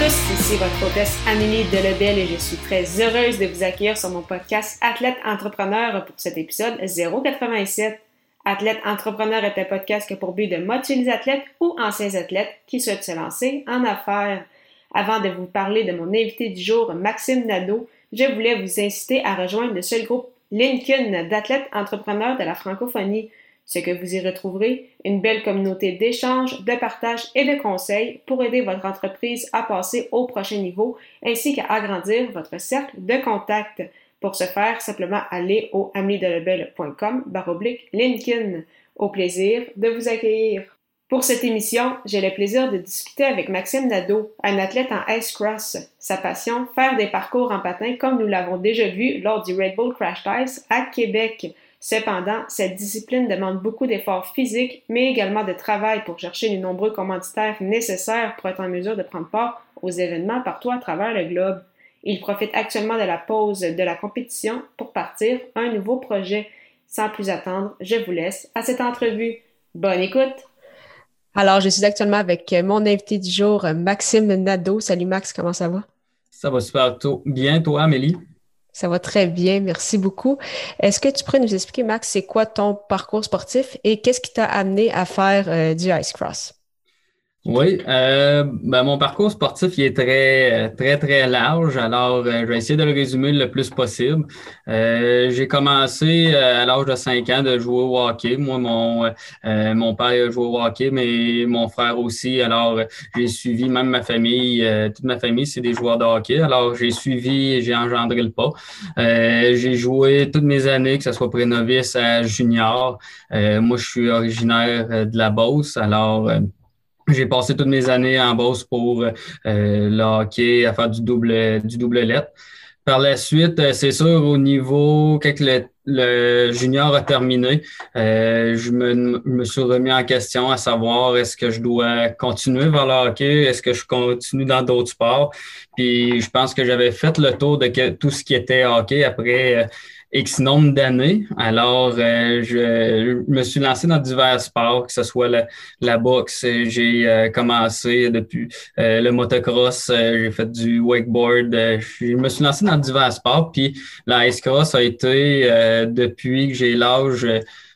Tous, ici votre hôtesse Amélie Delebel et je suis très heureuse de vous accueillir sur mon podcast Athlète Entrepreneur pour cet épisode 087. Athlète Entrepreneur est un podcast qui a pour but de motiver les athlètes ou anciens athlètes qui souhaitent se lancer en affaires. Avant de vous parler de mon invité du jour, Maxime Nadeau, je voulais vous inciter à rejoindre le seul groupe Lincoln d'athlètes entrepreneurs de la francophonie. Ce que vous y retrouverez, une belle communauté d'échanges, de partage et de conseils pour aider votre entreprise à passer au prochain niveau ainsi qu'à agrandir votre cercle de contacts. Pour ce faire, simplement allez au amiedelebel.com baroblique Lincoln. Au plaisir de vous accueillir. Pour cette émission, j'ai le plaisir de discuter avec Maxime Nadeau, un athlète en ice cross. Sa passion, faire des parcours en patin comme nous l'avons déjà vu lors du Red Bull Crash Ice à Québec. Cependant, cette discipline demande beaucoup d'efforts physiques, mais également de travail pour chercher les nombreux commanditaires nécessaires pour être en mesure de prendre part aux événements partout à travers le globe. Il profite actuellement de la pause de la compétition pour partir un nouveau projet. Sans plus attendre, je vous laisse à cette entrevue. Bonne écoute! Alors, je suis actuellement avec mon invité du jour, Maxime Nadeau. Salut Max, comment ça va? Ça va super bien, toi, Amélie? Ça va très bien, merci beaucoup. Est-ce que tu pourrais nous expliquer, Max, c'est quoi ton parcours sportif et qu'est-ce qui t'a amené à faire euh, du ice cross? Oui, euh, ben mon parcours sportif il est très très très large. Alors, euh, je vais essayer de le résumer le plus possible. Euh, j'ai commencé euh, à l'âge de 5 ans de jouer au hockey. Moi, mon mon père a joué au hockey, mais mon frère aussi. Alors, j'ai suivi même ma famille. toute ma famille, c'est des joueurs de hockey. Alors, j'ai suivi et j'ai engendré le pas. j'ai joué toutes mes années, que ce soit pré-novice à junior. moi, je suis originaire de la Beauce. Alors j'ai passé toutes mes années en Beauce pour euh, le hockey, à faire du double, du double lettre. Par la suite, euh, c'est sûr, au niveau, quand le, junior a terminé, euh, je, me, me, suis remis en question à savoir est-ce que je dois continuer vers le hockey, est-ce que je continue dans d'autres sports. Puis je pense que j'avais fait le tour de tout ce qui était hockey après X nombre d'années. Alors, euh, je, me suis lancé dans divers sports, que ce soit la, la boxe, j'ai euh, commencé depuis euh, le motocross, j'ai fait du wakeboard, je me suis lancé dans divers sports, puis la ice cross a été depuis que j'ai l'âge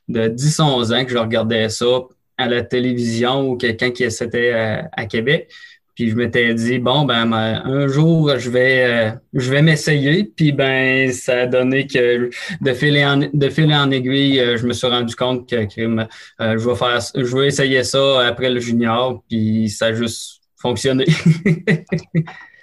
de 10-11 ans que je regardais ça à la télévision ou quelqu'un qui c'était à Québec. Puis je m'étais dit bon ben, un jour je vais euh, je vais m'essayer puis ben ça a donné que de fil en de fil en aiguille euh, je me suis rendu compte que, euh, je vais faire je vais essayer ça après le junior puis ça a juste fonctionné.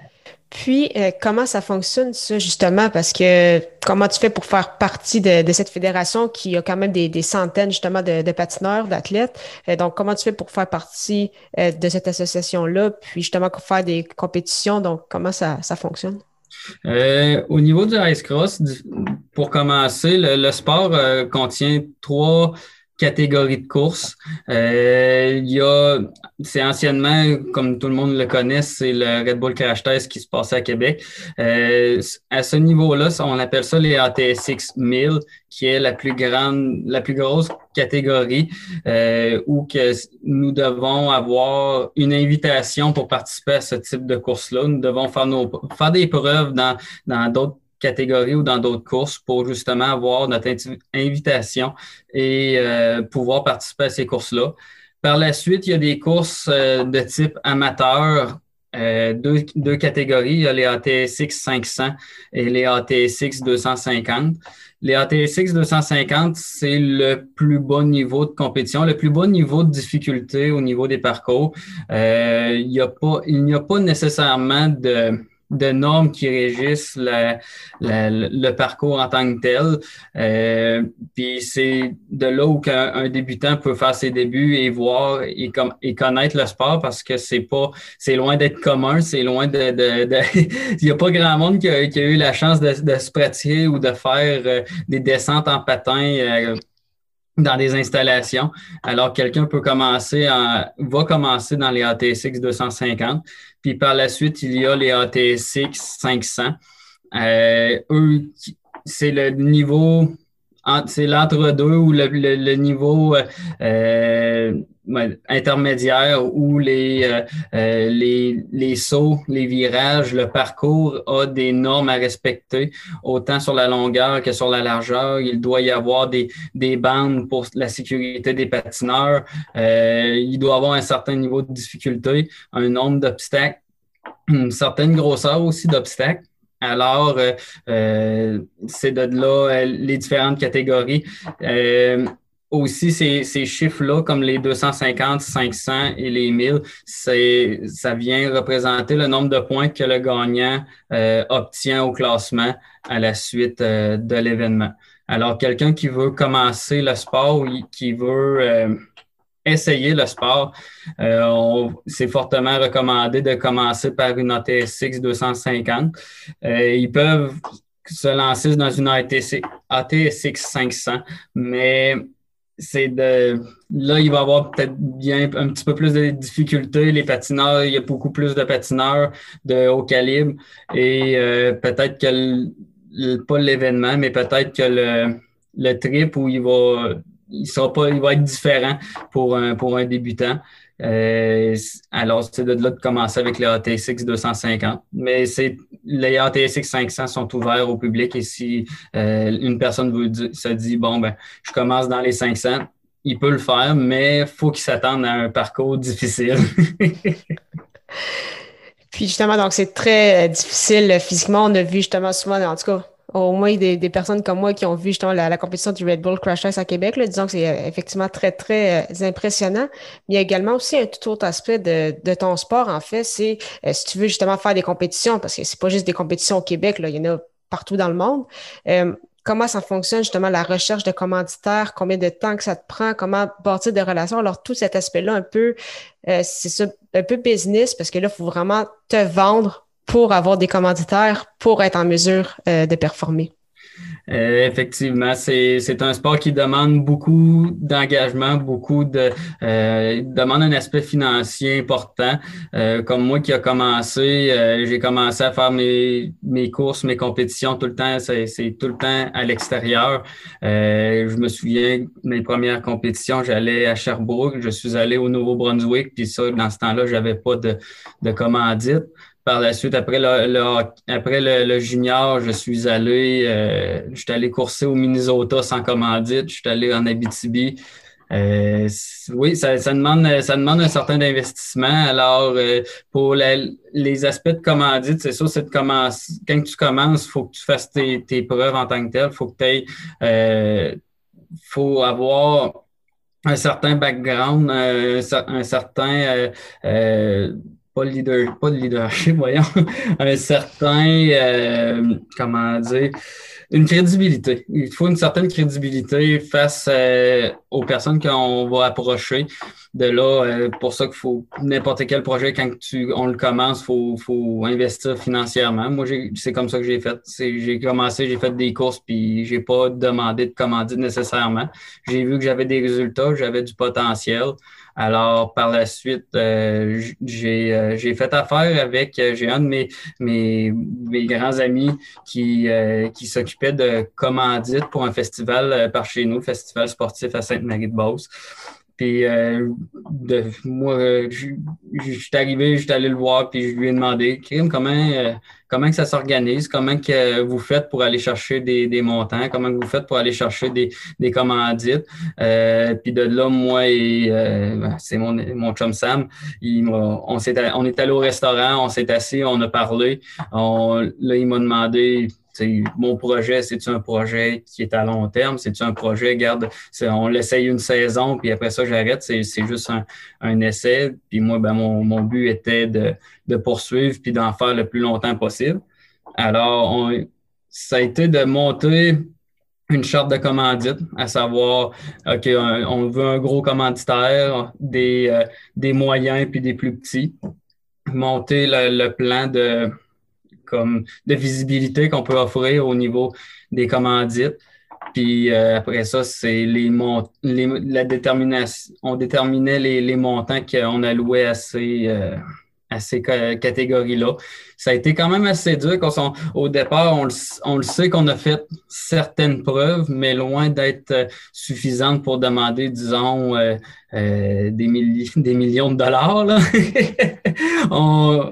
Puis, euh, comment ça fonctionne, ça, justement? Parce que comment tu fais pour faire partie de, cette fédération qui a quand même des, centaines, justement, de, patineurs, d'athlètes? Euh, donc, comment tu fais pour faire partie euh, de cette association-là? Puis, justement, faire des compétitions? Donc, comment ça, fonctionne? au niveau du ice cross, pour commencer, le sport contient trois catégorie de course. Euh, il y a, c'est anciennement, comme tout le monde le connaît, c'est le Red Bull Crash Test qui se passait à Québec. Euh, à ce niveau-là, on appelle ça les ATSX 1000, qui est la plus grande, la plus grosse catégorie euh, où que nous devons avoir une invitation pour participer à ce type de course-là. Nous devons faire nos faire des preuves dans dans d'autres catégories ou dans d'autres courses pour justement avoir notre invitation et euh, pouvoir participer à ces courses-là. Par la suite, il y a des courses euh, de type amateur, euh, deux, deux, catégories. Il y a les ATSX 500 et les ATSX 250. Les ATSX 250, c'est le plus bas niveau de compétition, le plus bas niveau de difficulté au niveau des parcours. il n'y a pas, il n'y a pas nécessairement de de normes qui régissent le parcours en tant que tel. Euh, puis c'est de là où un, débutant peut faire ses débuts et voir et, et connaître le sport parce que c'est pas c'est loin d'être commun, c'est loin de, de, il y a pas grand monde qui a, eu la chance de, se pratiquer ou de faire euh, des descentes en patin. Euh, dans des installations. Alors, quelqu'un peut commencer en, va commencer dans les ATSX 250, puis par la suite, il y a les ATSX 500. Euh, eux, c'est le niveau, c'est l'entre-deux ou le, le, niveau euh, euh intermédiaire où les, euh, euh, les, les sauts, les virages, le parcours a des normes à respecter, autant sur la longueur que sur la largeur. Il doit y avoir des, des bandes pour la sécurité des patineurs. Euh, il doit avoir un certain niveau de difficulté, un nombre d'obstacles, une certaine grosseur aussi d'obstacles. Alors, c'est de là les différentes catégories aussi ces, ces chiffres-là, comme les 250, 500 et les 1000, c'est, ça vient représenter le nombre de points que le gagnant euh, obtient au classement à la suite euh, de l'événement. Alors, quelqu'un qui veut commencer le sport ou qui veut euh, essayer le sport, c'est fortement recommandé de commencer par une ATSX 250. ils peuvent se lancer dans une ATSX 500, mais c'est de là, il va y avoir peut-être bien un petit peu plus de difficultés. Les patineurs, il y a beaucoup plus de patineurs de haut calibre et euh, peut-être que pas l'événement, mais peut-être que le, le trip où il va il sera pas, il va être différent pour un, pour un débutant. Euh, alors, c'est de là de commencer avec les ATSX 250. Mais c'est les ATSX 500 sont ouverts au public et si euh, une personne veut, se dit, bon, ben, je commence dans les 500, il peut le faire, mais il faut qu'il s'attende à un parcours difficile. Puis justement, donc c'est très euh, difficile physiquement. On a vu justement souvent, en tout cas, au moins des, des, personnes comme moi qui ont vu justement la, compétition du Red Bull Crash Race à Québec. Là, disons que c'est euh, effectivement très, très euh, impressionnant. Mais il y a également aussi un tout autre aspect de, de ton sport, en fait, c'est euh, si tu veux justement faire des compétitions, parce que c'est pas juste des compétitions au Québec, là, il y en a partout dans le monde. comment ça fonctionne justement la recherche de commanditaires, combien de temps que ça te prend, comment bâtir des relations? Alors tout cet aspect-là, un peu, c'est ça, un peu business parce que là, il faut vraiment te vendre pour avoir des commanditaires pour être en mesure euh, de performer. Euh, effectivement, c'est un sport qui demande beaucoup d'engagement, beaucoup de euh, demande un aspect financier important. Euh, comme moi qui a commencé, euh, j'ai commencé à faire mes, mes courses, mes compétitions tout le temps, c'est tout le temps à l'extérieur. je me souviens mes premières compétitions, j'allais à Sherbrooke, je suis allé au Nouveau-Brunswick, puis ça, dans ce temps-là, j'avais pas de, de commandite. Par la suite, après le, après le, junior, je suis allé, euh, je suis allé courser au Minnesota sans commandite, je suis allé en Abitibi. Euh, oui, ça, ça, demande, ça demande un certain investissement. Alors, euh, pour les aspects de commandite, c'est ça, c'est de commencer. Quand tu commences, il faut que tu fasses tes, tes, preuves en tant que tel. Il faut que tu euh, faut avoir un certain background, un certain pas, leader, pas de leadership, voyons, un certain, euh, comment dire, une crédibilité. Il faut une certaine crédibilité face euh, aux personnes qu'on va approcher. De là, euh, pour ça qu'il faut n'importe quel projet, quand tu, on le commence, faut, faut investir financièrement. Moi, c'est comme ça que j'ai fait. J'ai commencé, j'ai fait des courses, puis j'ai pas demandé de commander nécessairement. J'ai vu que j'avais des résultats, j'avais du potentiel. Alors, par la suite, euh, j'ai, j'ai fait affaire avec, j'ai un de mes, mes, mes grands amis qui, qui s'occupait de commandite pour un festival par chez nous, Festival sportif à Sainte-Marie-de-Beauce. Puis euh, de, moi, je, suis arrivé, je suis allé le voir, puis je lui ai demandé, comment, euh, comment ça s'organise, comment que vous faites pour aller chercher des, des montants, comment vous faites pour aller chercher des, des commandites? Euh, puis de là, moi et ben, c'est mon, mon chum Sam, il on, on est allé au restaurant, on s'est assis, on a parlé. On, là, il m'a demandé mon projet, c'est-tu un projet qui est à long terme? C'est-tu un projet, garde, on l'essaye une saison, puis après ça, j'arrête. C'est juste un, essai. Puis moi, ben, mon, but était de, poursuivre puis d'en faire le plus longtemps possible. Alors, ça a été de monter une charte de commandite, à savoir, OK, on veut un gros commanditaire, des, euh, des moyens puis des plus petits. Monter le plan de, comme de visibilité qu'on peut offrir au niveau des commandites. Puis euh, après ça, c'est les, les, la détermination. On déterminait les, les montants qu'on allouait à ces, euh, à ces catégories-là. Ça a été quand même assez dur. Quand au départ, on le, sait qu'on a fait certaines preuves, mais loin d'être euh, suffisantes pour demander, disons, euh, euh, des, des millions de dollars. Là, on,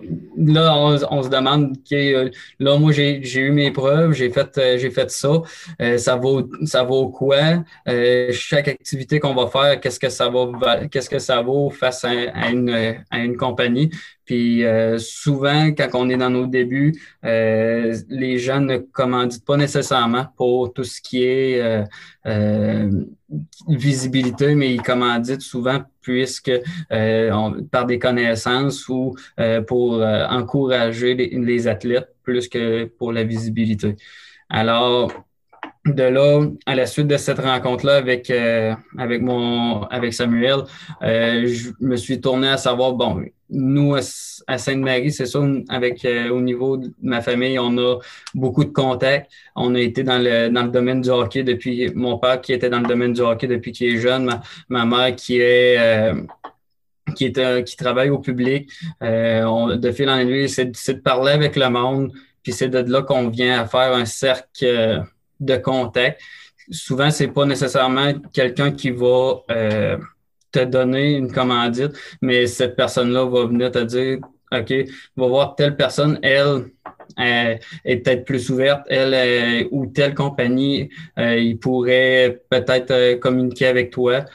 se demande, OK, là, moi, j'ai eu mes preuves, j'ai fait, fait ça. ça, vaut, ça vaut quoi? chaque activité qu'on va faire, qu'est-ce que ça que ça vaut face à, à, une, à une compagnie? Puis souvent, quand on est dans nos débuts, euh, les gens ne commanditent pas nécessairement pour tout ce qui est euh, euh, visibilité, mais ils commanditent souvent puisque par des connaissances ou pour encourager les, athlètes plus que pour la visibilité. Alors, de là, à la suite de cette rencontre-là avec, avec, mon, avec Samuel, je me suis tourné à savoir, bon, nous, à Sainte-Marie, c'est ça, avec euh, au niveau de ma famille, on a beaucoup de contacts. On a été dans le, dans le domaine du hockey depuis mon père qui était dans le domaine du hockey depuis qu'il est jeune, ma, mère qui est euh, qui est euh, qui travaille au public. On, de fil en aiguille, c'est de parler avec le monde, puis c'est de là qu'on vient à faire un cercle de contacts. Souvent, c'est pas nécessairement quelqu'un qui va te donner une commandite, mais cette personne-là va venir te dire, OK, va voir telle personne, elle, est peut-être plus ouverte, elle ou telle compagnie, euh, il pourrait peut-être euh, communiquer avec toi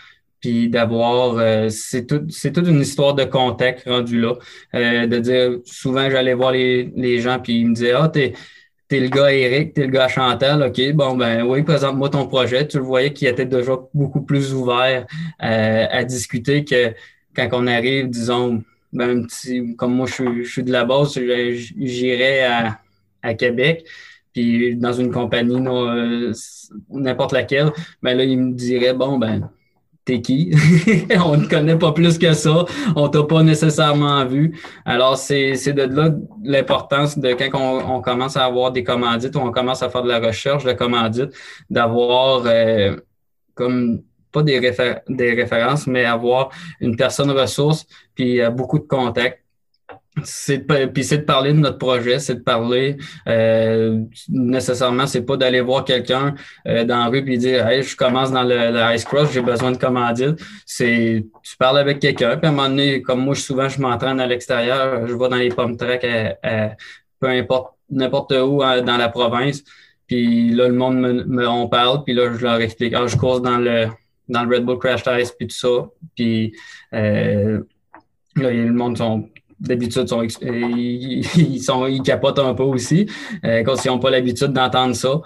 puis d'avoir euh, c'est tout c'est toute une histoire de contact rendu là de dire souvent j'allais voir les, les gens puis ils me disaient ah t'es t'es le gars Eric, t'es le gars Chantal, OK, bon, ben oui, présente-moi ton projet. Tu le voyais qu'il était déjà beaucoup plus ouvert euh, à discuter que quand on arrive, disons, ben, un petit, comme moi, je, suis de la base, j'irais à, à Québec puis dans une compagnie euh, n'importe laquelle, ben là, il me dirait bon ben t'es qui? on ne connaît pas plus que ça. On t'a pas nécessairement vu. Alors, c'est de là l'importance de quand on, commence à avoir des commandites ou on commence à faire de la recherche de commandites, d'avoir euh, comme pas des, références, mais avoir une personne ressource puis euh, beaucoup de contacts c'est puis c'est de parler de notre projet, c'est de parler euh, nécessairement, c'est pas d'aller voir quelqu'un euh, dans la rue puis dire Hey, je commence dans le, le ice cross, j'ai besoin de commandite. C'est tu parles avec quelqu'un, puis à un moment donné, comme moi souvent je m'entraîne à l'extérieur, je vais dans les pommes tracks peu importe n'importe où dans la province. Puis là, le monde me, on parle, puis là, je leur explique Ah, je cours dans le dans le Red Bull Crash Test puis tout ça. Puis euh, là, le monde sont d'habitude, sont, ils, sont, ils capotent un peu aussi euh, quand ils n'ont pas l'habitude d'entendre ça.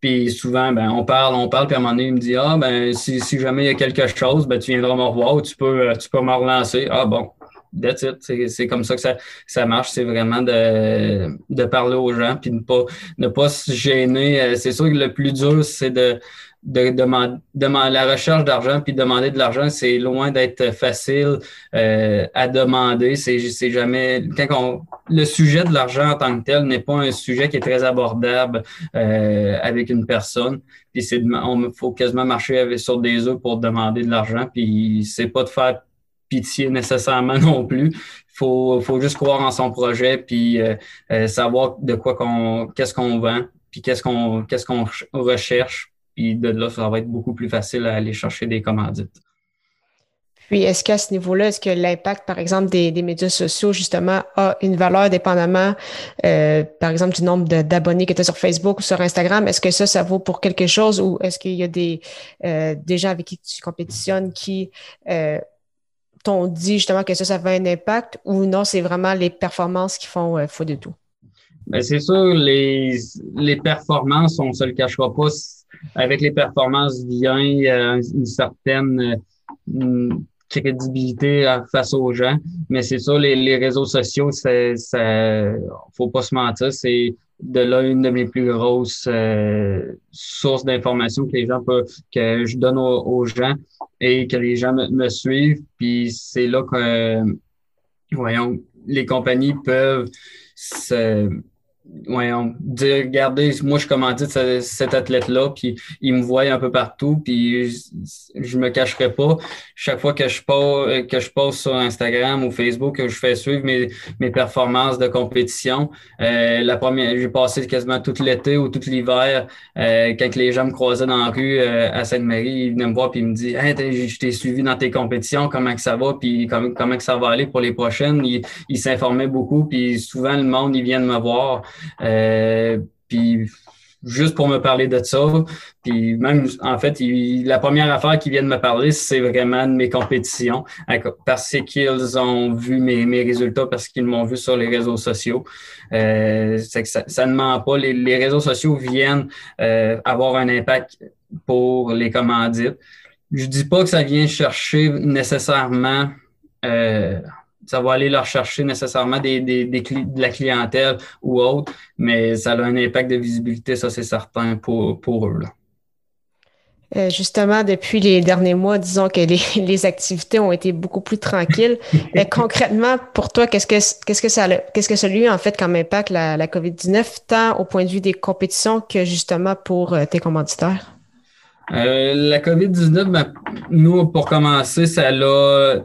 Puis souvent, ben, on parle, on parle, puis à un moment donné, il me dit Ah, ben, si, si jamais il y a quelque chose, ben, tu viendras me revoir ou tu peux, tu peux me relancer. Ah, bon, that's it. C'est comme ça que ça, ça marche. C'est vraiment de, de parler aux gens, puis ne pas, ne pas se gêner. Euh, c'est sûr que le plus dur, c'est de de demander, la recherche d'argent puis demander de l'argent, c'est loin d'être facile euh, à demander. C'est, jamais quand le sujet de l'argent en tant que tel n'est pas un sujet qui est très abordable euh, avec une personne. Puis c'est on faut quasiment marcher sur des œufs pour demander de l'argent. Puis c'est pas de faire pitié nécessairement non plus. Faut faut juste croire en son projet puis euh, savoir de quoi qu'on qu'est-ce qu'on vend puis qu'est-ce qu'on qu'est-ce qu'on recherche puis de là, ça va être beaucoup plus facile à aller chercher des commandites. Puis, est-ce qu'à ce, niveau-là, est-ce que l'impact, par exemple, des, médias sociaux, justement, a une valeur dépendamment, euh, par exemple, du nombre d'abonnés que tu as sur Facebook ou sur Instagram? Est-ce que ça, ça vaut pour quelque chose ou est-ce qu'il y a des, euh, des gens avec qui tu compétitionnes qui euh, t'ont dit justement que ça, ça avait un impact ou non, c'est vraiment les performances qui font foi de tout? Ben, c'est sûr, les, les performances, on ne se le cachera pas, avec les performances vient euh, une certaine euh, crédibilité face aux gens. Mais c'est sûr, les, les réseaux sociaux, ça, ça, faut pas se mentir, c'est de là une de mes plus grosses euh, sources d'informations que les gens peuvent, que je donne aux, gens et que les gens me, suivent. Puis c'est là que, voyons, les compagnies peuvent se ouais, on dire, regardez, moi, je commandite cet athlète-là, puis il me voit un peu partout, puis je, me cacherai pas. Chaque fois que je pose, que je poste sur Instagram ou Facebook, que je fais suivre mes, mes performances de compétition, euh, la première, j'ai passé quasiment tout l'été ou tout l'hiver, euh, quand les gens me croisaient dans la rue euh, à Sainte-Marie, ils venaient me voir puis ils me disent, hey, je t'ai suivi dans tes compétitions, comment que ça va, puis comment, comment que ça va aller pour les prochaines? Ils, ils s'informaient beaucoup, puis souvent le monde, ils viennent me voir. Euh, puis juste pour me parler de ça. Puis même, en fait, la première affaire qui vient de me parler, c'est vraiment de mes compétitions, parce qu'ils ont vu mes, mes résultats, parce qu'ils m'ont vu sur les réseaux sociaux. Euh, que ça, ne ment pas. Les, les réseaux sociaux viennent euh, avoir un impact pour les commandites. Je dis pas que ça vient chercher nécessairement euh, ça va aller leur chercher nécessairement des, des, de la clientèle ou autre, mais ça a un impact de visibilité, ça c'est certain pour, pour eux. Euh, justement, depuis les derniers mois, disons que les, les activités ont été beaucoup plus tranquilles. Mais concrètement, pour toi, qu'est-ce que qu'est-ce que ça qu'est-ce que ça lui en fait comme impact la, la COVID-19, tant au point de vue des compétitions que justement pour euh, tes commanditaires? Euh, la COVID-19, ben, nous, pour commencer, ça l'a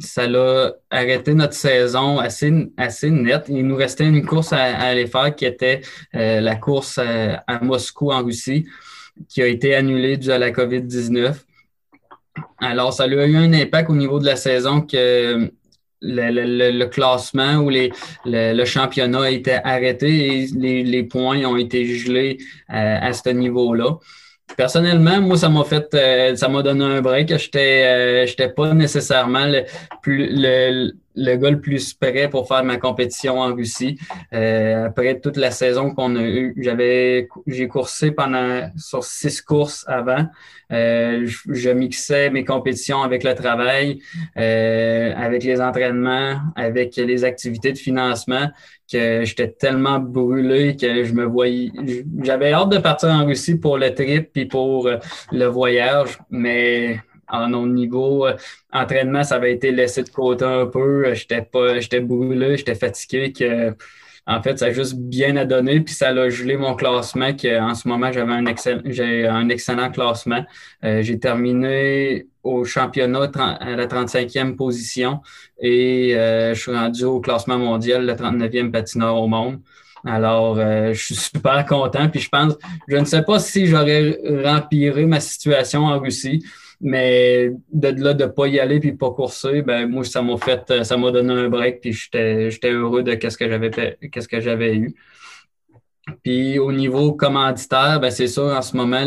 ça l'a arrêté notre saison assez, assez nette. Il nous restait une course à, aller faire qui était euh, la course à, Moscou en Russie, qui a été annulée dû à la COVID-19. Alors, ça a eu un impact au niveau de la saison que le, classement ou les, le, championnat a été arrêté et les, points ont été gelés euh, à ce niveau-là. Personnellement, moi, ça m'a fait, euh, ça m'a donné un break. J'étais, euh, j'étais pas nécessairement le, plus, le, le gars le plus prêt pour faire ma compétition en Russie. Euh, après toute la saison qu'on a eue, j'avais, j'ai coursé pendant sur six courses avant. Euh, je, mixais mes compétitions avec le travail, euh, avec les entraînements, avec les activités de financement que j'étais tellement brûlé que je me voyais. J'avais hâte de partir en Russie pour le trip puis pour le voyage, mais en au niveau euh, entraînement, ça avait été laissé de côté un peu. J'étais pas, j'étais brûlé, j'étais fatigué. Que, en fait, ça a juste bien à donner, puis ça a gelé mon classement. Que, en ce moment, j'avais un, excellent, j'ai un excellent classement. Euh, j'ai terminé au championnat à la 35e position et euh, je suis rendu au classement mondial, le 39e patineur au monde. Alors, je suis super content. Puis je pense, je ne sais pas si j'aurais rempiré ma situation en Russie. Mais de là, de pas y aller puis pas courser, ben moi, ça m'a fait, ça m'a donné un break puis j'étais, j'étais heureux de qu'est-ce que j'avais qu'est-ce que j'avais eu. Puis au niveau commanditaire, ben c'est ça, en ce moment,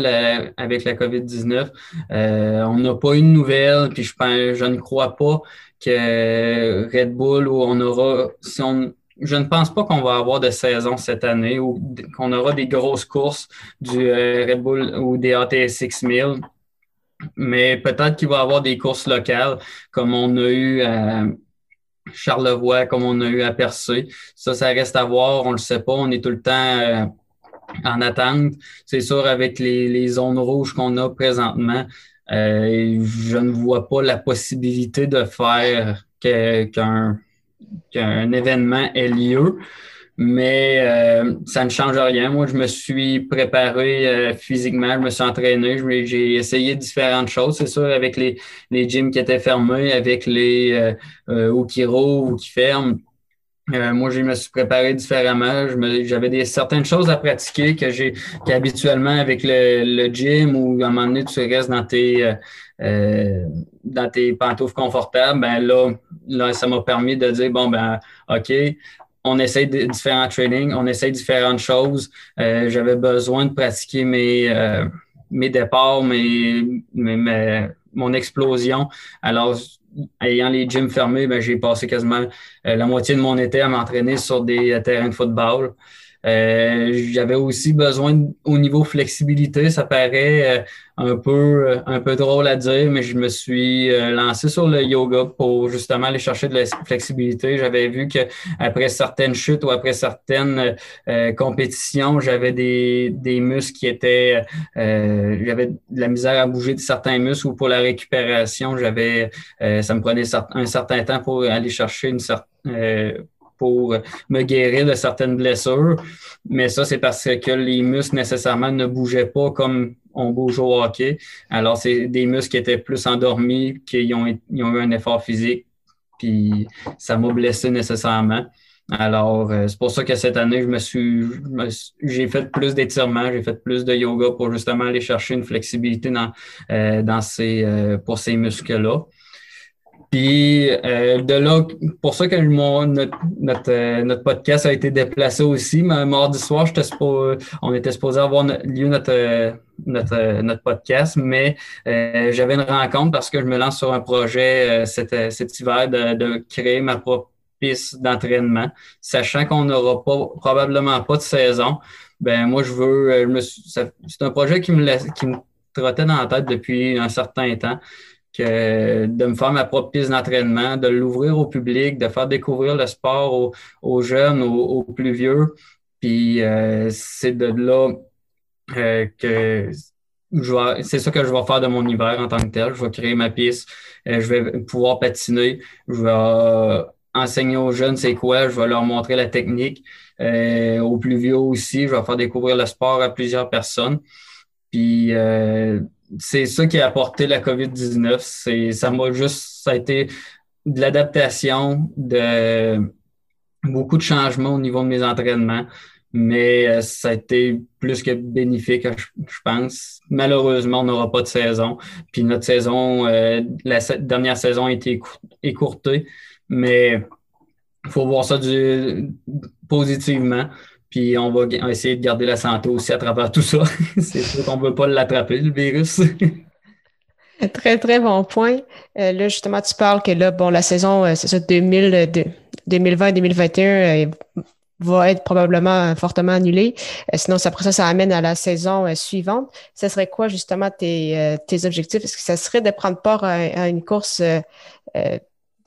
avec la COVID-19, euh, on n'a pas eu de nouvelles, puis je, je ne crois pas que Red Bull ou on aura, si on, je ne pense pas qu'on va avoir de saison cette année ou qu'on aura des grosses courses du euh, Red Bull ou des ATS 6000 mais peut-être qu'il va y avoir des courses locales comme on a eu à Charlevoix, comme on a eu à Percé. Ça, ça reste à voir. On ne le sait pas. On est tout le temps euh, en attente. C'est sûr, avec les, zones rouges qu'on a présentement, euh, je ne vois pas la possibilité de faire qu'un événement ait lieu mais euh, ça ne change rien. Moi, je me suis préparé euh, physiquement, je me suis entraîné, j'ai essayé différentes choses, c'est sûr, avec les, les gyms qui étaient fermés, avec les euh, euh ou qui rouvrent ou qui ferment. moi, je me suis préparé différemment. J'avais des certaines choses à pratiquer que j'ai qu'habituellement avec le, le, gym ou à un moment donné, tu restes dans tes dans tes pantoufles confortables. Ben là, là, ça m'a permis de dire bon ben OK, on essaye de, différents trainings, on essaye différentes choses. Euh, j'avais besoin de pratiquer mes, euh, mes départs, mes, mes, mon explosion. Alors, ayant les gyms fermés, ben, j'ai passé quasiment la moitié de mon été à m'entraîner sur des terrains de football. Euh, j'avais aussi besoin au niveau flexibilité, ça paraît euh, un peu euh, un peu drôle à dire, mais je me suis lancé sur le yoga pour justement aller chercher de la flexibilité. J'avais vu que après certaines chutes ou après certaines compétitions, j'avais des, des muscles qui étaient j'avais de la misère à bouger de certains muscles ou pour la récupération, j'avais ça me prenait un certain temps pour aller chercher une certaine pour me guérir de certaines blessures. Mais ça, c'est parce que les muscles nécessairement ne bougeaient pas comme on bouge au hockey. Alors, c'est des muscles qui étaient plus endormis, qui ont, eu un effort physique, puis ça m'a blessé nécessairement. Alors, euh, c'est pour ça que cette année, je me suis, j'ai fait plus d'étirements, j'ai fait plus de yoga pour justement aller chercher une flexibilité dans, euh, ces, euh, pour ces muscles-là. Puis euh, de là, pour ça que notre, euh, notre, podcast a été déplacé aussi. Mais mardi soir, on était supposé avoir lieu notre, euh, notre, notre podcast, mais j'avais une rencontre parce que je me lance sur un projet cet, cet hiver de, de créer ma propre piste d'entraînement, sachant qu'on n'aura pas probablement pas de saison. Ben moi, je veux. c'est un projet qui me qui me trottait dans la tête depuis un certain temps de me faire ma propre piste d'entraînement, de l'ouvrir au public, de faire découvrir le sport aux, jeunes, aux, plus vieux. Puis euh, c'est de là euh, que c'est ça que je vais faire de mon hiver en tant que tel. Je vais créer ma piste, euh, je vais pouvoir patiner, je vais enseigner aux jeunes c'est quoi, je vais leur montrer la technique. aux plus vieux aussi, je vais faire découvrir le sport à plusieurs personnes. Puis c'est ça qui a apporté la COVID-19. C'est, ça m'a juste, ça a été de l'adaptation, de beaucoup de changements au niveau de mes entraînements, mais euh, ça a été plus que bénéfique, je, pense. Malheureusement, on n'aura pas de saison. Puis notre saison, euh, la dernière saison a été écourtée, mais il faut voir ça du, positivement. Puis on va essayer de garder la santé aussi à travers tout ça. c'est sûr qu'on ne veut pas l'attraper, le virus. très, très bon point. Euh, là, justement, tu parles que là, bon, la saison, euh, c'est ça, 2020-2021 euh, va être probablement fortement annulée. sinon, après ça, ça amène à la saison suivante. Ce serait quoi, justement, tes, tes objectifs? Est-ce que ça serait de prendre part à, une course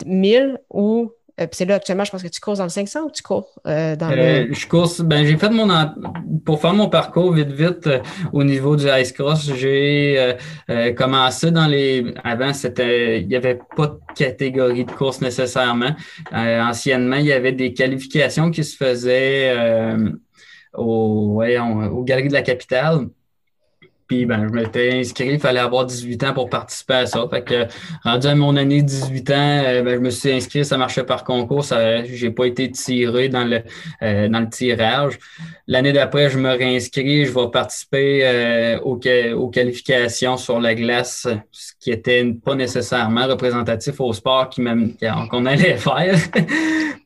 1000 ou euh, c'est là, actuellement, je pense que tu cours dans le 500 ou tu cours euh, dans le. Je cours, ben, j'ai fait mon. Pour faire mon parcours vite, vite, euh, au niveau du ice cross, j'ai commencé dans les. Avant, c'était. Il n'y avait pas de catégorie de course nécessairement. anciennement, il y avait des qualifications qui se faisaient au, ouais, au Galerie de la Capitale. Puis ben, je m'étais inscrit, il fallait avoir 18 ans pour participer à ça. Fait que rendu à mon année 18 ans, euh, ben, je me suis inscrit, ça marchait par concours, ça j'ai pas été tiré dans le euh, dans le tirage. L'année d'après, je me réinscris, je vais participer euh, aux, aux, qualifications sur la glace, ce qui était pas nécessairement représentatif au sport qu'on allait faire.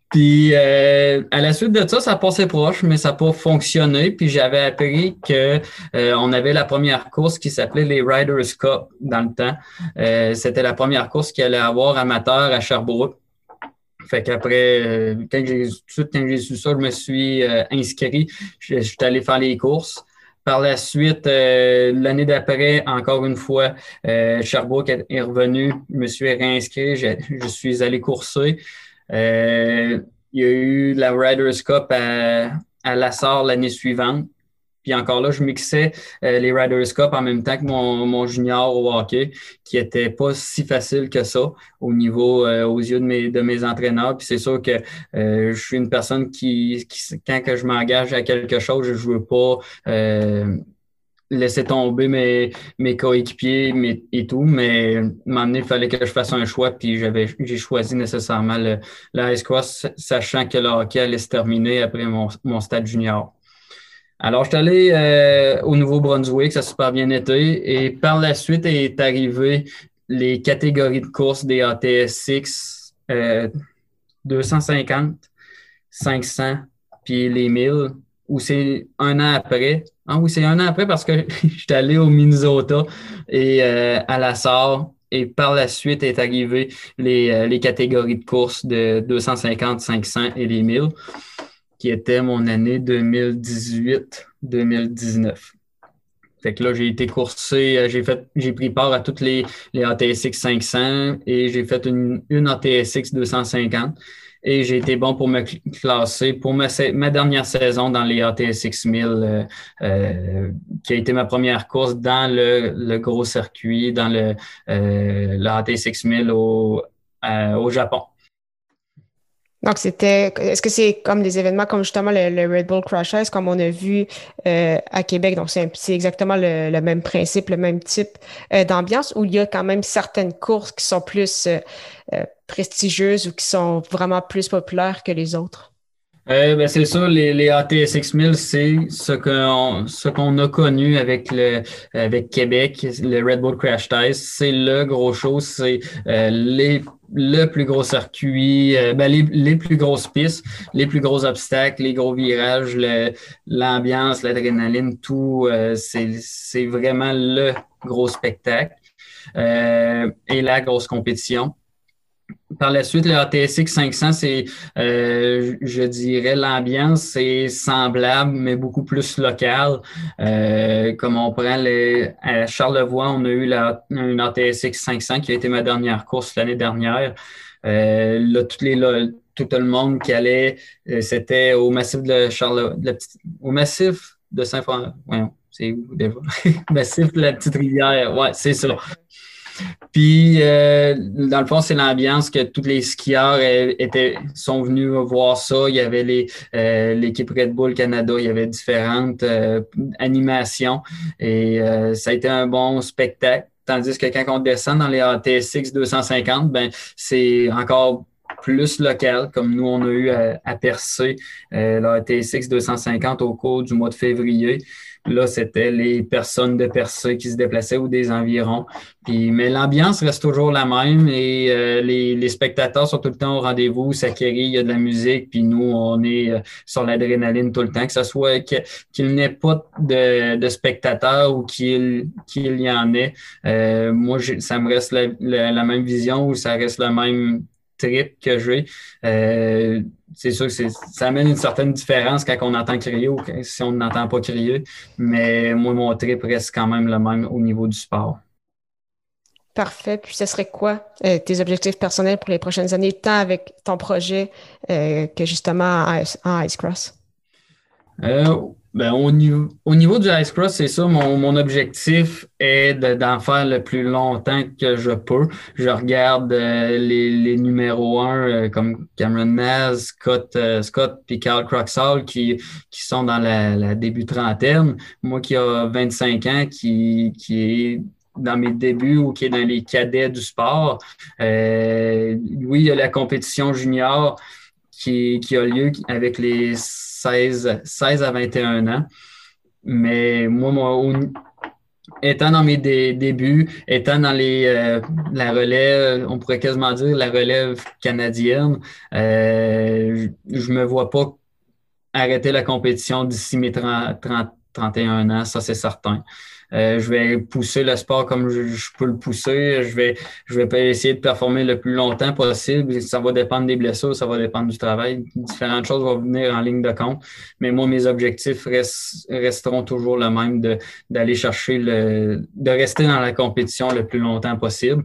Puis euh, à la suite de ça, ça passait proche, mais ça n'a pas fonctionné. Puis j'avais appris que euh, on avait la première course qui s'appelait les Riders Cup dans le temps. Euh, c'était la première course qu'il allait avoir amateur à Sherbrooke. Fait qu'après, quand j'ai quand j'ai su ça, je me suis inscrit. Je, suis allé faire les courses. Par la suite, l'année d'après, encore une fois, Sherbrooke est revenu. Je me suis réinscrit. Je suis allé courser. Euh, il y a eu la Riders Cup à, à Lassar l'année suivante. Puis encore là, je mixais euh, les Riders Cup en même temps que mon, mon, junior au hockey, qui était pas si facile que ça au niveau, euh, aux yeux de mes, de mes entraîneurs. Puis c'est sûr que je suis une personne qui, qui quand que je m'engage à quelque chose, je veux pas laisser tomber mes, mes coéquipiers et tout, mais il fallait que je fasse un choix, puis j'avais j'ai choisi nécessairement le, le Ice Cross, sachant que le hockey allait se terminer après mon, mon stade junior. Alors, je suis allé euh, au Nouveau-Brunswick, ça a super bien été, et par la suite est arrivé les catégories de course des ATS 6, euh, 250, 500, puis les 1000, où c'est un an après, ah oui, c'est un an après parce que j'étais allé au Minnesota et euh, à la SAR et par la suite est arrivé les, les catégories de course de 250, 500 et les 1000, qui était mon année 2018-2019. Fait que là, j'ai été coursé, j'ai fait, j'ai pris part à toutes les, les ATSX 500 et j'ai fait une, une ATSX 250 et j'ai été bon pour me classer pour ma, dernière saison dans les ATSX 1000, euh, euh, qui a été ma première course dans le, gros circuit, dans le, euh, le ATSX 1000 au, euh, au Japon. Donc, c'était. Est-ce que c'est comme des événements comme justement le, Red Bull Crash Ice, comme on a vu euh, à Québec? Donc, c'est exactement le, même principe, le même type euh, d'ambiance, où il y a quand même certaines courses qui sont plus euh, prestigieuses ou qui sont vraiment plus populaires que les autres? Ben c'est ça, les, les ATSX 1000, c'est ce qu'on ce qu'on a connu avec le avec Québec, le Red Bull Crash Test. C'est le gros show, c'est les le plus gros circuit, euh, ben les, plus grosses pistes, les plus gros obstacles, les gros virages, l'ambiance, l'adrénaline, tout, euh, c'est vraiment le gros spectacle euh, et la grosse compétition. Par la suite, le ATSX 500, c'est, euh, je dirais, l'ambiance, c'est semblable, mais beaucoup plus local. Euh, comme on prend les, à Charlevoix, on a eu la, une ATSX 500 qui a été ma dernière course l'année dernière. Euh, là, tout le monde qui allait, euh, c'était au massif de Charlevoix, au massif de Saint-François. c'est où déjà? massif de la Petite Rivière. Ouais, c'est ça. Puis, euh, dans le fond, c'est l'ambiance que tous les skieurs euh, étaient, sont venus voir ça. Il y avait euh, l'équipe Red Bull Canada, il y avait différentes animations et ça a été un bon spectacle. Tandis que quand on descend dans les ATSX 250, ben c'est encore plus local, comme nous, on a eu à, percer la ATSX 250 au cours du mois de février. Là, c'était les personnes de Percé qui se déplaçaient ou des environs. Puis, mais l'ambiance reste toujours la même et euh, les, spectateurs sont tout le temps au rendez-vous, ça chérit, il y a de la musique, puis nous, on est euh, sur l'adrénaline tout le temps, que ce soit qu'il n'ait pas de, spectateurs ou qu'il y en ait. Euh, moi, ça me reste la, la, même vision ou ça reste le même trip que j'ai c'est sûr que ça amène une certaine différence quand on entend crier ou si on n'entend pas crier. Mais moi, mon trip reste quand même le même au niveau du sport. Parfait. Puis ce serait quoi euh, tes objectifs personnels pour les prochaines années, tant avec ton projet euh, que justement en, Ice Cross? Euh, ben, au, niveau, au niveau du Ice Cross, c'est ça. Mon, mon objectif est d'en faire le plus longtemps que je peux. Je regarde euh, les, les numéros 1 euh, comme Cameron Naz, Scott, euh, Scott puis Carl Croxall qui, qui sont dans la, la, début trentaine. Moi qui a 25 ans, qui, qui est dans mes débuts ou qui est dans les cadets du sport. oui, il y a la compétition junior qui, qui a lieu avec les 16, 16 à 21 ans. Mais moi, étant dans mes débuts, étant dans les, euh, la relève, on pourrait quasiment dire la relève canadienne, euh, je, ne me vois pas arrêter la compétition d'ici mes 30, 30, 31 ans, ça c'est certain. Euh, je vais pousser le sport comme je, peux le pousser. Je vais, je vais essayer de performer le plus longtemps possible. Ça va dépendre des blessures, ça va dépendre du travail. Différentes choses vont venir en ligne de compte. Mais moi, mes objectifs resteront toujours le même de, d'aller chercher le, de rester dans la compétition le plus longtemps possible.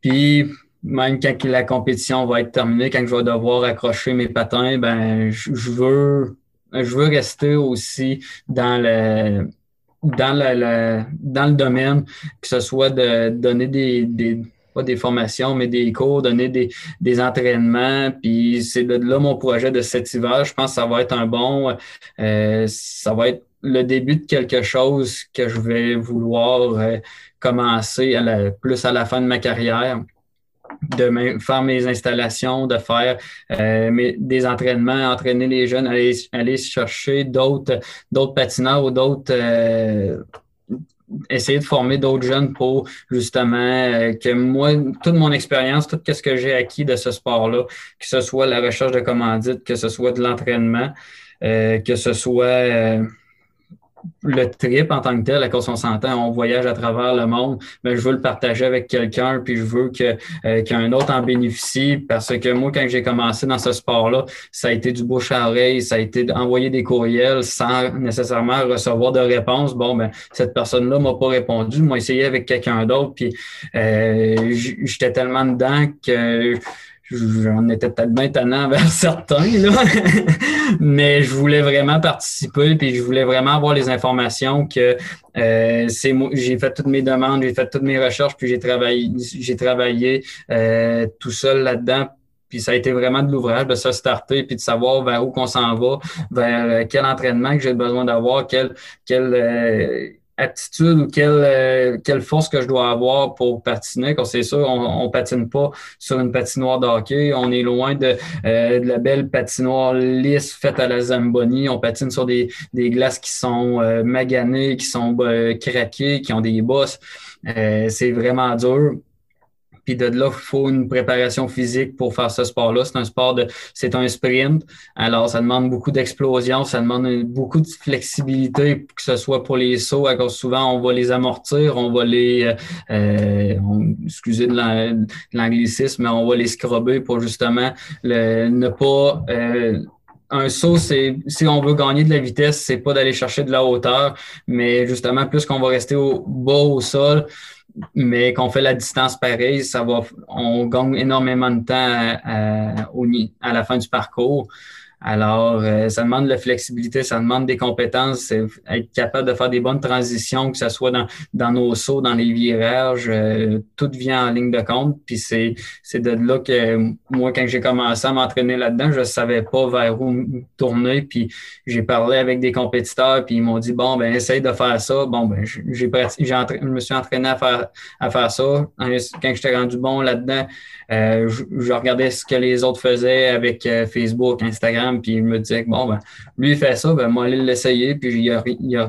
Puis, même quand la compétition va être terminée, quand je vais devoir accrocher mes patins, ben, je, je veux, je veux rester aussi dans le, dans, le, dans le domaine, que ce soit de donner des, des pas des formations, mais des cours, donner des, des entraînements. Puis c'est de là mon projet de cet hiver. Je pense que ça va être un bon, euh, ça va être le début de quelque chose que je vais vouloir euh, commencer à la, plus à la fin de ma carrière de faire mes installations, de faire euh, des entraînements, entraîner les jeunes, aller, aller chercher d'autres d'autres patineurs ou d'autres euh, essayer de former d'autres jeunes pour justement euh, que moi, toute mon expérience, tout ce que j'ai acquis de ce sport-là, que ce soit la recherche de commandites, que ce soit de l'entraînement, que ce soit le trip en tant que tel, à cause on s'entend, on voyage à travers le monde, mais je veux le partager avec quelqu'un, puis je veux que euh, qu'un autre en bénéficie, parce que moi, quand j'ai commencé dans ce sport-là, ça a été du bouche à oreille, ça a été d'envoyer des courriels sans nécessairement recevoir de réponse. Bon, ben cette personne-là m'a pas répondu, m'a essayé avec quelqu'un d'autre, puis euh, j'étais tellement dedans que j'en étais peut-être vers certains, là. mais je voulais vraiment participer, puis je voulais vraiment avoir les informations que euh, c'est j'ai fait toutes mes demandes, j'ai fait toutes mes recherches, puis j'ai travaillé, j'ai travaillé euh, tout seul là-dedans. Puis ça a été vraiment de l'ouvrage de se starter puis de savoir vers où qu'on s'en va, vers quel entraînement que j'ai besoin d'avoir, quel, quel euh, aptitude ou quelle, euh, quelle force que je dois avoir pour patiner. Quand c'est sûr, on, on patine pas sur une patinoire de hockey. On est loin de, euh, de la belle patinoire lisse faite à la Zamboni. On patine sur des, des glaces qui sont euh, maganées, qui sont craquées, qui ont des bosses. c'est vraiment dur. Puis de là, il faut une préparation physique pour faire ce sport-là. C'est un sport de, c'est un sprint. Alors, ça demande beaucoup d'explosion, ça demande beaucoup de flexibilité, que ce soit pour les sauts, à cause souvent on va les amortir, on va les, euh, euh excusez de l'anglicisme, mais on va les scrubber pour justement le, ne pas euh, un saut, c'est si on veut gagner de la vitesse, c'est pas d'aller chercher de la hauteur, mais justement, plus qu'on va rester au bas au sol, mais qu'on fait la distance pareille, ça va, on gagne énormément de temps à, à la fin du parcours. Alors, euh, ça demande de la flexibilité, ça demande des compétences, être capable de faire des bonnes transitions, que ce soit dans, dans nos sauts, dans les virages, euh, tout vient en ligne de compte. Puis c'est, c'est de là que moi, quand j'ai commencé à m'entraîner là-dedans, je savais pas vers où tourner. Puis j'ai parlé avec des compétiteurs, puis ils m'ont dit bon ben essaye de faire ça. Bon ben j'ai, je me suis entraîné à faire à faire ça. Quand j'étais rendu bon là-dedans, euh, je, regardais ce que les autres faisaient avec euh, Facebook, Instagram, puis je me disais que bon, ben, lui, fait ça, ben, moi, aller l'essayer, puis il n'y a,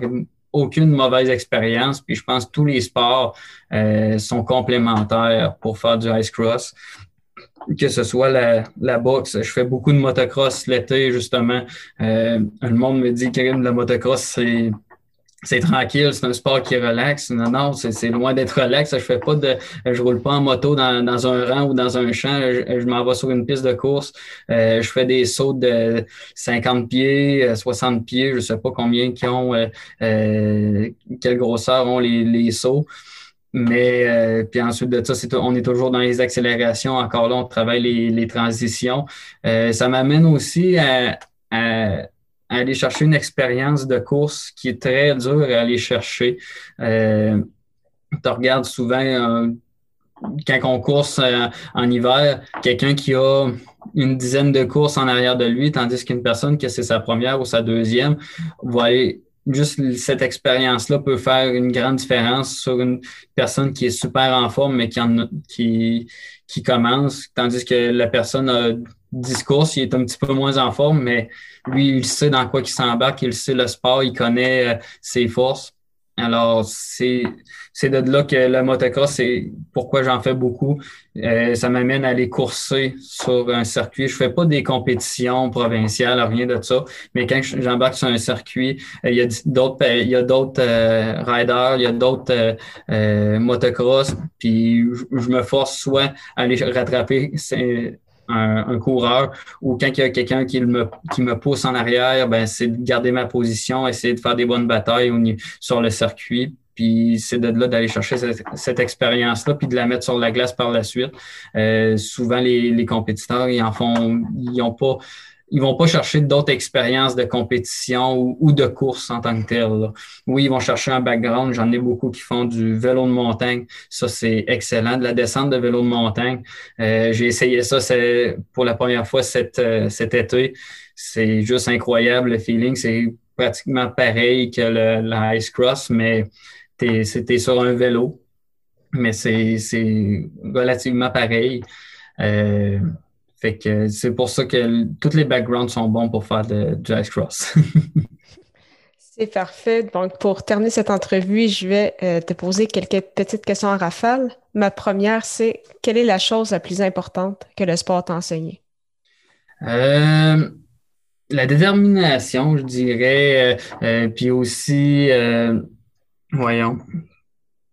aucune mauvaise expérience. Puis je pense que tous les sports euh, sont complémentaires pour faire du ice cross. Que ce soit la, la boxe, je fais beaucoup de motocross l'été, justement. Euh, le monde me dit que la motocross, c'est c'est tranquille, c'est un sport qui relaxe. Non, non, c'est loin d'être relax. Je fais pas de, je roule pas en moto dans, dans un rang ou dans un champ. Je, m'en vais sur une piste de course. Euh, je fais des sauts de 50 pieds, 60 euh, pieds. Je sais pas combien qui ont, euh, euh, quelle grosseur ont les, les sauts. Mais puis ensuite de ça, on est toujours dans les accélérations. Encore là, on travaille les, les transitions. ça m'amène aussi à, à aller chercher une expérience de course qui est très dure à aller chercher. Euh, tu regardes souvent euh, quand on course euh, en hiver, quelqu'un qui a une dizaine de courses en arrière de lui, tandis qu'une personne que c'est sa première ou sa deuxième, va aller juste cette expérience-là peut faire une grande différence sur une personne qui est super en forme, mais qui, en, qui, qui commence, tandis que la personne a discours, il est un petit peu moins en forme, mais lui, il sait dans quoi il s'embarque, il sait le sport, il connaît euh, ses forces. Alors, c'est de là que le motocross, c'est pourquoi j'en fais beaucoup. Euh, ça m'amène à aller courser sur un circuit. Je fais pas des compétitions provinciales, rien de ça. Mais quand j'embarque sur un circuit, euh, il y a d'autres, il y a d'autres riders, il y a d'autres motocross. Puis je, me force soit à aller rattraper un, coureur ou quand il y a quelqu'un qui me, qui me pousse en arrière, ben, c'est de garder ma position, essayer de faire des bonnes batailles sur le circuit. Puis c'est de là d'aller chercher cette, expérience-là, puis de la mettre sur la glace par la suite. Euh, souvent, les, les compétiteurs, ils en font, ils n'ont pas ils vont pas chercher d'autres expériences de compétition ou, de course en tant que tel. Oui, ils vont chercher un background. J'en ai beaucoup qui font du vélo de montagne. Ça, c'est excellent. De la descente de vélo de montagne. Euh, j'ai essayé ça pour la première fois cet, euh, cet été. C'est juste incroyable le feeling. C'est pratiquement pareil que le, la Ice Cross, mais c'était sur un vélo. Mais c'est relativement pareil. Euh, fait que c'est pour ça que tous les backgrounds sont bons pour faire de, du ice cross. c'est parfait. Donc, pour terminer cette entrevue, je vais euh, te poser quelques petites questions en rafale. Ma première, c'est quelle est la chose la plus importante que le sport t'a enseigné? Euh, la détermination, je dirais, puis aussi, voyons,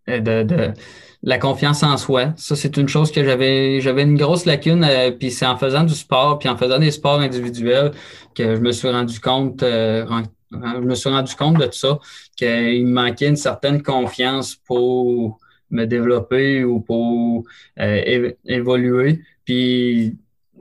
de, de la confiance en soi. Ça, c'est une chose que j'avais j'avais une grosse lacune, euh, puis c'est en faisant du sport, puis en faisant des sports individuels que je me suis rendu compte, euh, je me suis rendu compte de tout ça, qu'il me manquait une certaine confiance pour me développer ou pour euh, évoluer. Puis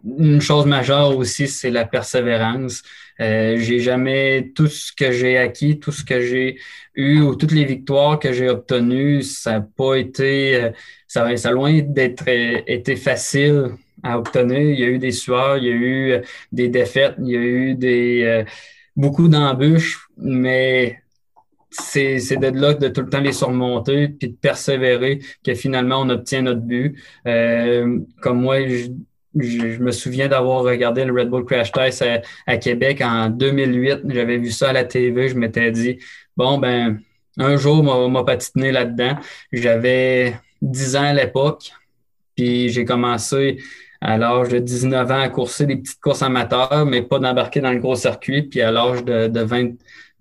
une chose majeure aussi, c'est la persévérance. Euh, j'ai jamais tout ce que j'ai acquis, tout ce que j'ai eu ou toutes les victoires que j'ai obtenues, ça n'a pas été, euh, ça, ça loin d'être euh, été facile à obtenir. Il y a eu des sueurs, il y a eu euh, des défaites, il y a eu des beaucoup d'embûches, mais c'est, c'est de là de tout le temps les surmonter puis de persévérer que finalement on obtient notre but. comme moi, je, je, me souviens d'avoir regardé le Red Bull Crash Test à, Québec en 2008. J'avais vu ça à la TV. Je m'étais dit, bon, ben, un jour, m'a patiné là-dedans. J'avais 10 ans à l'époque. Puis j'ai commencé à l'âge de 19 ans à courser des petites courses amateurs, mais pas d'embarquer dans le gros circuit. Puis à l'âge de, de 20,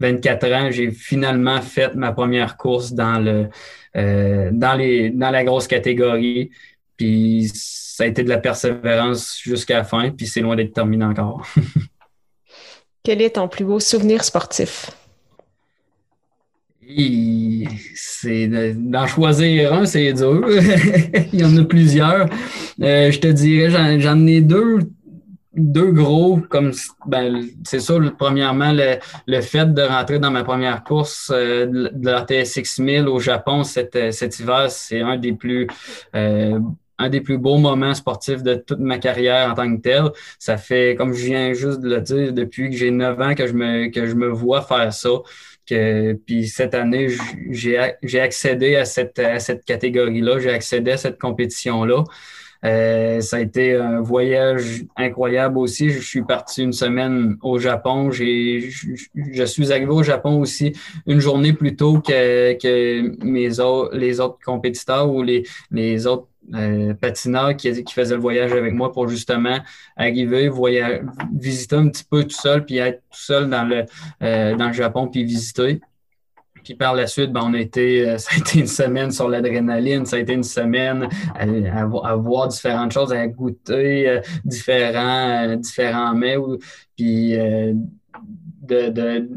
24 ans, j'ai finalement fait ma première course dans le euh, dans les dans la grosse catégorie. Puis ça a été de la persévérance jusqu'à la fin, puis c'est loin d'être terminé encore. Quel est ton plus beau souvenir sportif? C'est d'en choisir un, c'est dur. Il y en a plusieurs. Euh, je te dirais, j'en ai deux, deux gros, comme ben, c'est ça, premièrement, le, fait de rentrer dans ma première course euh, de la TSX 1000 au Japon cet, cet hiver, c'est un des plus euh, un des plus beaux moments sportifs de toute ma carrière en tant que tel. Ça fait, comme je viens juste de le dire, depuis que j'ai 9 ans que je me, que je me vois faire ça. Que, puis cette année, j'ai accédé à cette, à cette catégorie-là, j'ai accédé à cette compétition-là. Euh, ça a été un voyage incroyable aussi. Je suis parti une semaine au Japon. J'ai, je, suis arrivé au Japon aussi une journée plus tôt que, que mes autres, les autres compétiteurs ou les, les autres euh, patineurs qui, qui faisaient le voyage avec moi pour justement arriver, voyager, visiter un petit peu tout seul, puis être tout seul dans le, euh, dans le Japon, puis visiter. Puis par la suite, ben, on a été, euh, ça a été une semaine sur l'adrénaline, ça a été une semaine à, à, voir différentes choses, à goûter euh, différents, euh, différents mets, puis de, de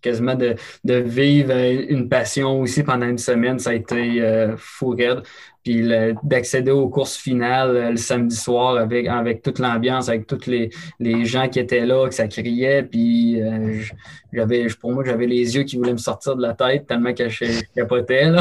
quasiment de, de, vivre une passion aussi pendant une semaine, ça a été euh, fou raide. Puis d'accéder aux courses finales euh, le samedi soir avec, avec toute l'ambiance, avec tous les, les gens qui étaient là, que ça criait. Puis euh, j'avais, pour moi, j'avais les yeux qui voulaient me sortir de la tête tellement que je, je capotais. Là.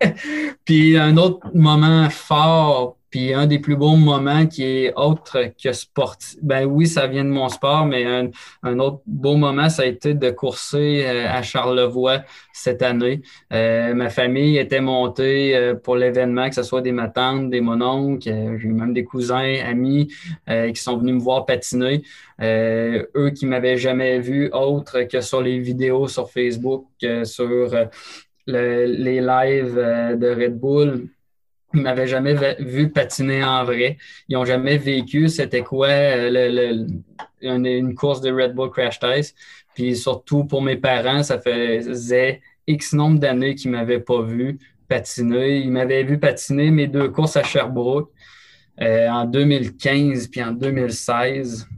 puis un autre moment fort puis un des plus beaux moments qui est autre que sportif, ben oui, ça vient de mon sport, mais un, autre beau moment, ça a été de courser euh, à Charlevoix cette année. Euh, ma famille était montée euh, pour l'événement, que ce soit des matantes, des mononcles, j'ai même des cousins, amis qui sont venus me voir patiner. eux qui m'avaient jamais vu autre que sur les vidéos sur Facebook, sur les lives de Red Bull ils m'avaient jamais vu patiner en vrai. Ils n'ont jamais vécu c'était quoi euh, une, course de Red Bull Crash Test. Puis surtout pour mes parents, ça faisait X nombre d'années qu'ils ne m'avaient pas vu patiner. Ils m'avaient vu patiner mes deux courses à Sherbrooke euh, en 2015 puis en 2016.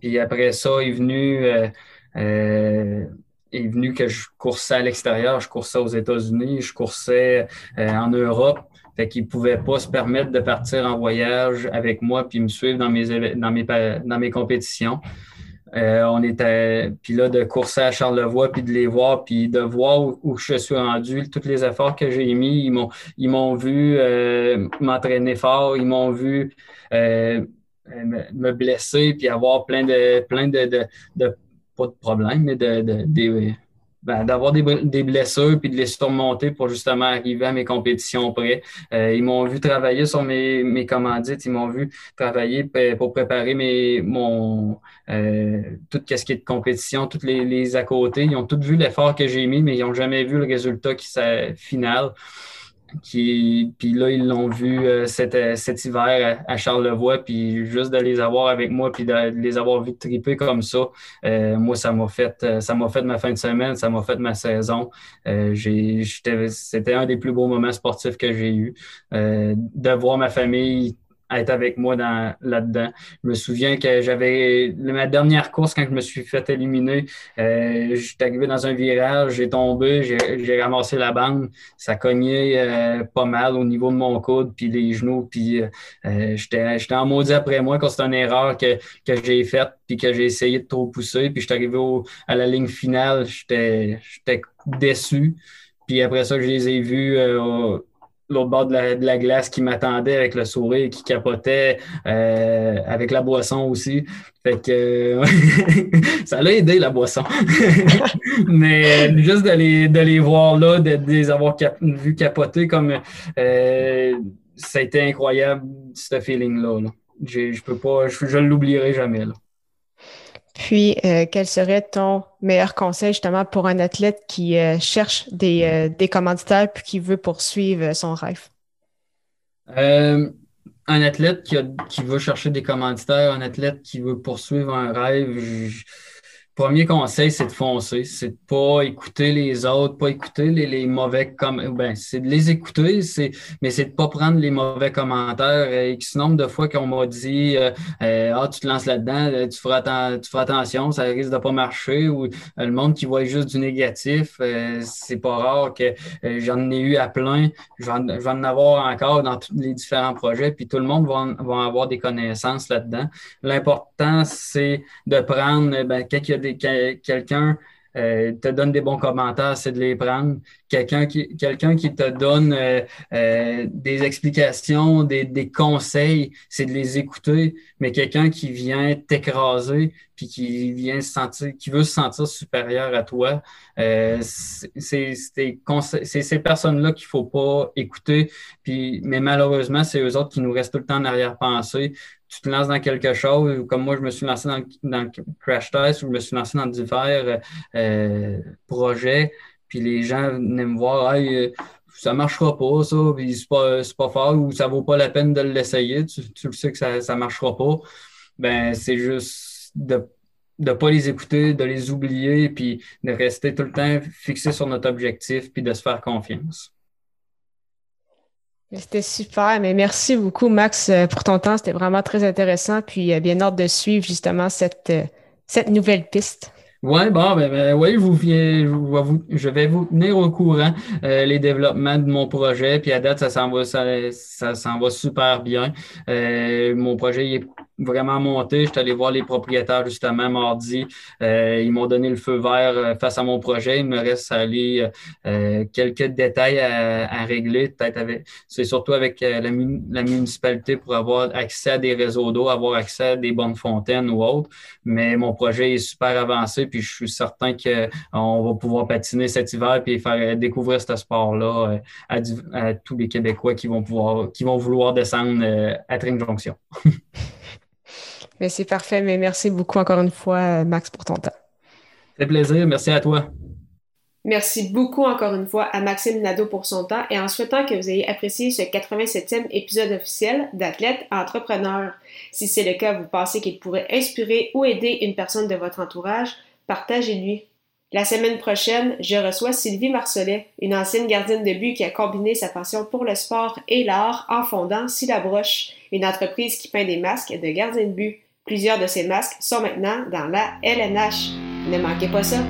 Puis après ça, est venu, euh, est venu que je coursais à l'extérieur. Je coursais aux États-Unis, je coursais en Europe. Fait qu'ils pouvaient pas se permettre de partir en voyage avec moi puis me suivre dans mes dans mes dans mes compétitions. Euh, on était puis là de courser à Charlevoix puis de les voir puis de voir où, je suis rendu, tous les efforts que j'ai mis, ils m'ont ils m'ont vu euh, m'entraîner fort, ils m'ont vu euh, me blesser puis avoir plein de plein de, de, de pas de problèmes mais de, de, de ben, d'avoir des, des, blessures puis de les surmonter pour justement arriver à mes compétitions près. Euh, ils m'ont vu travailler sur mes, mes commandites, ils m'ont vu travailler pour préparer mes, mon, euh, tout ce qui est de compétition, toutes les, les à côté. Ils ont tous vu l'effort que j'ai mis, mais ils n'ont jamais vu le résultat qui final. Qui, puis là, ils l'ont vu euh, cet, cet, hiver à, Charlevoix, puis juste de les avoir avec moi, puis de, les avoir vus triper comme ça, moi, ça m'a fait ça m'a fait ma fin de semaine, ça m'a fait ma saison. C'était un des plus beaux moments sportifs que j'ai eu. de voir ma famille être avec moi dans, là-dedans. Je me souviens que j'avais ma dernière course quand je me suis fait éliminer. Euh, j'étais arrivé dans un virage, j'ai tombé, j'ai, ramassé la bande. Ça cognait euh, pas mal au niveau de mon coude, puis les genoux, puis euh, j'étais, j'étais en maudit après moi quand c'est une erreur que, que j'ai faite, puis que j'ai essayé de trop pousser. Puis j'étais arrivé à la ligne finale, j'étais, j'étais déçu. Puis après ça, je les ai vus l'autre bord de la, glace qui m'attendait avec le sourire, qui capotait euh, avec la boisson aussi. Fait que ça l'a aidé la boisson. Mais euh, juste de les, de les voir là, de, les avoir vu capoter comme euh, ça a été incroyable, ce feeling-là. Je peux pas, je, je l'oublierai jamais. Là. Puis, euh, quel serait ton meilleur conseil justement pour un athlète qui euh, cherche des, euh, des, commanditaires puis qui veut poursuivre son rêve? un athlète qui, qui, veut chercher des commanditaires, un athlète qui veut poursuivre un rêve, premier conseil, c'est de foncer. C'est de pas écouter les autres, pas écouter les, les mauvais commentaires. Ben, c'est de les écouter, c'est, mais c'est de pas prendre les mauvais commentaires. Et X nombre de fois qu'on m'a dit euh, euh, Ah, tu te lances là-dedans, euh, tu feras, tu feras attention, ça risque de pas marcher. Ou le monde qui voit juste du négatif, c'est pas rare que j'en ai eu à plein. Je vais, en, avoir encore dans tous les différents projets, puis tout le monde va, va avoir des connaissances là-dedans. L'important, c'est de prendre ben, y a quelqu'un euh, te donne des bons commentaires, c'est de les prendre. Quelqu'un qui, quelqu'un qui te donne euh, euh, des explications, des, des conseils, c'est de les écouter. Mais quelqu'un qui vient t'écraser, puis qui vient se sentir, qui veut se sentir supérieur à toi, c'est, c'est, ces personnes-là qu'il faut pas écouter. Puis, mais malheureusement, c'est eux autres qui nous restent tout le temps en arrière-pensée tu te lances dans quelque chose, comme moi, je me suis lancé dans, dans le crash test ou je me suis lancé dans divers euh, projets, puis les gens venaient me voir, hey, euh, ça marchera pas, ça, puis c'est pas, pas fort ou ça vaut pas la peine de l'essayer, tu, tu sais que ça, ça marchera pas. Ben, c'est juste de ne pas les écouter, de les oublier, puis de rester tout le temps fixé sur notre objectif, puis de se faire confiance. C'était super, mais merci beaucoup, Max, euh, pour ton temps. C'était vraiment très intéressant. Puis euh, bien hâte de suivre justement cette, euh, cette nouvelle piste. Oui, bon, ben, ben oui, je vais vous tenir au courant les développements de mon projet. Puis à date, ça s'en va, ça, ça s'en va super bien. mon projet est vraiment monté. Je suis allé voir les propriétaires justement mardi. Euh, ils m'ont donné le feu vert euh, face à mon projet. Il me reste à aller euh, quelques détails à, à régler. Peut-être avec, c'est surtout avec la, la, municipalité pour avoir accès à des réseaux d'eau, avoir accès à des bonnes fontaines ou autres. Mais mon projet est super avancé, puis je suis certain qu'on va pouvoir patiner cet hiver puis faire découvrir ce sport-là à, à, tous les Québécois qui vont pouvoir, qui vont vouloir descendre à Tring Jonction. Mais c'est parfait. Mais merci beaucoup encore une fois, Max, pour ton temps. C'est plaisir. Merci à toi. Merci beaucoup encore une fois à Maxime Nadeau pour son temps et en souhaitant que vous ayez apprécié ce 87e épisode officiel d'Athlète Entrepreneur. Si c'est le cas, vous pensez qu'il pourrait inspirer ou aider une personne de votre entourage, partagez-lui. La semaine prochaine, je reçois Sylvie Marcelet, une ancienne gardienne de but qui a combiné sa passion pour le sport et l'art en fondant Silabroche, une entreprise qui peint des masques de gardiens de but. Plusieurs de ces masques sont maintenant dans la LNH. Ne manquez pas ça.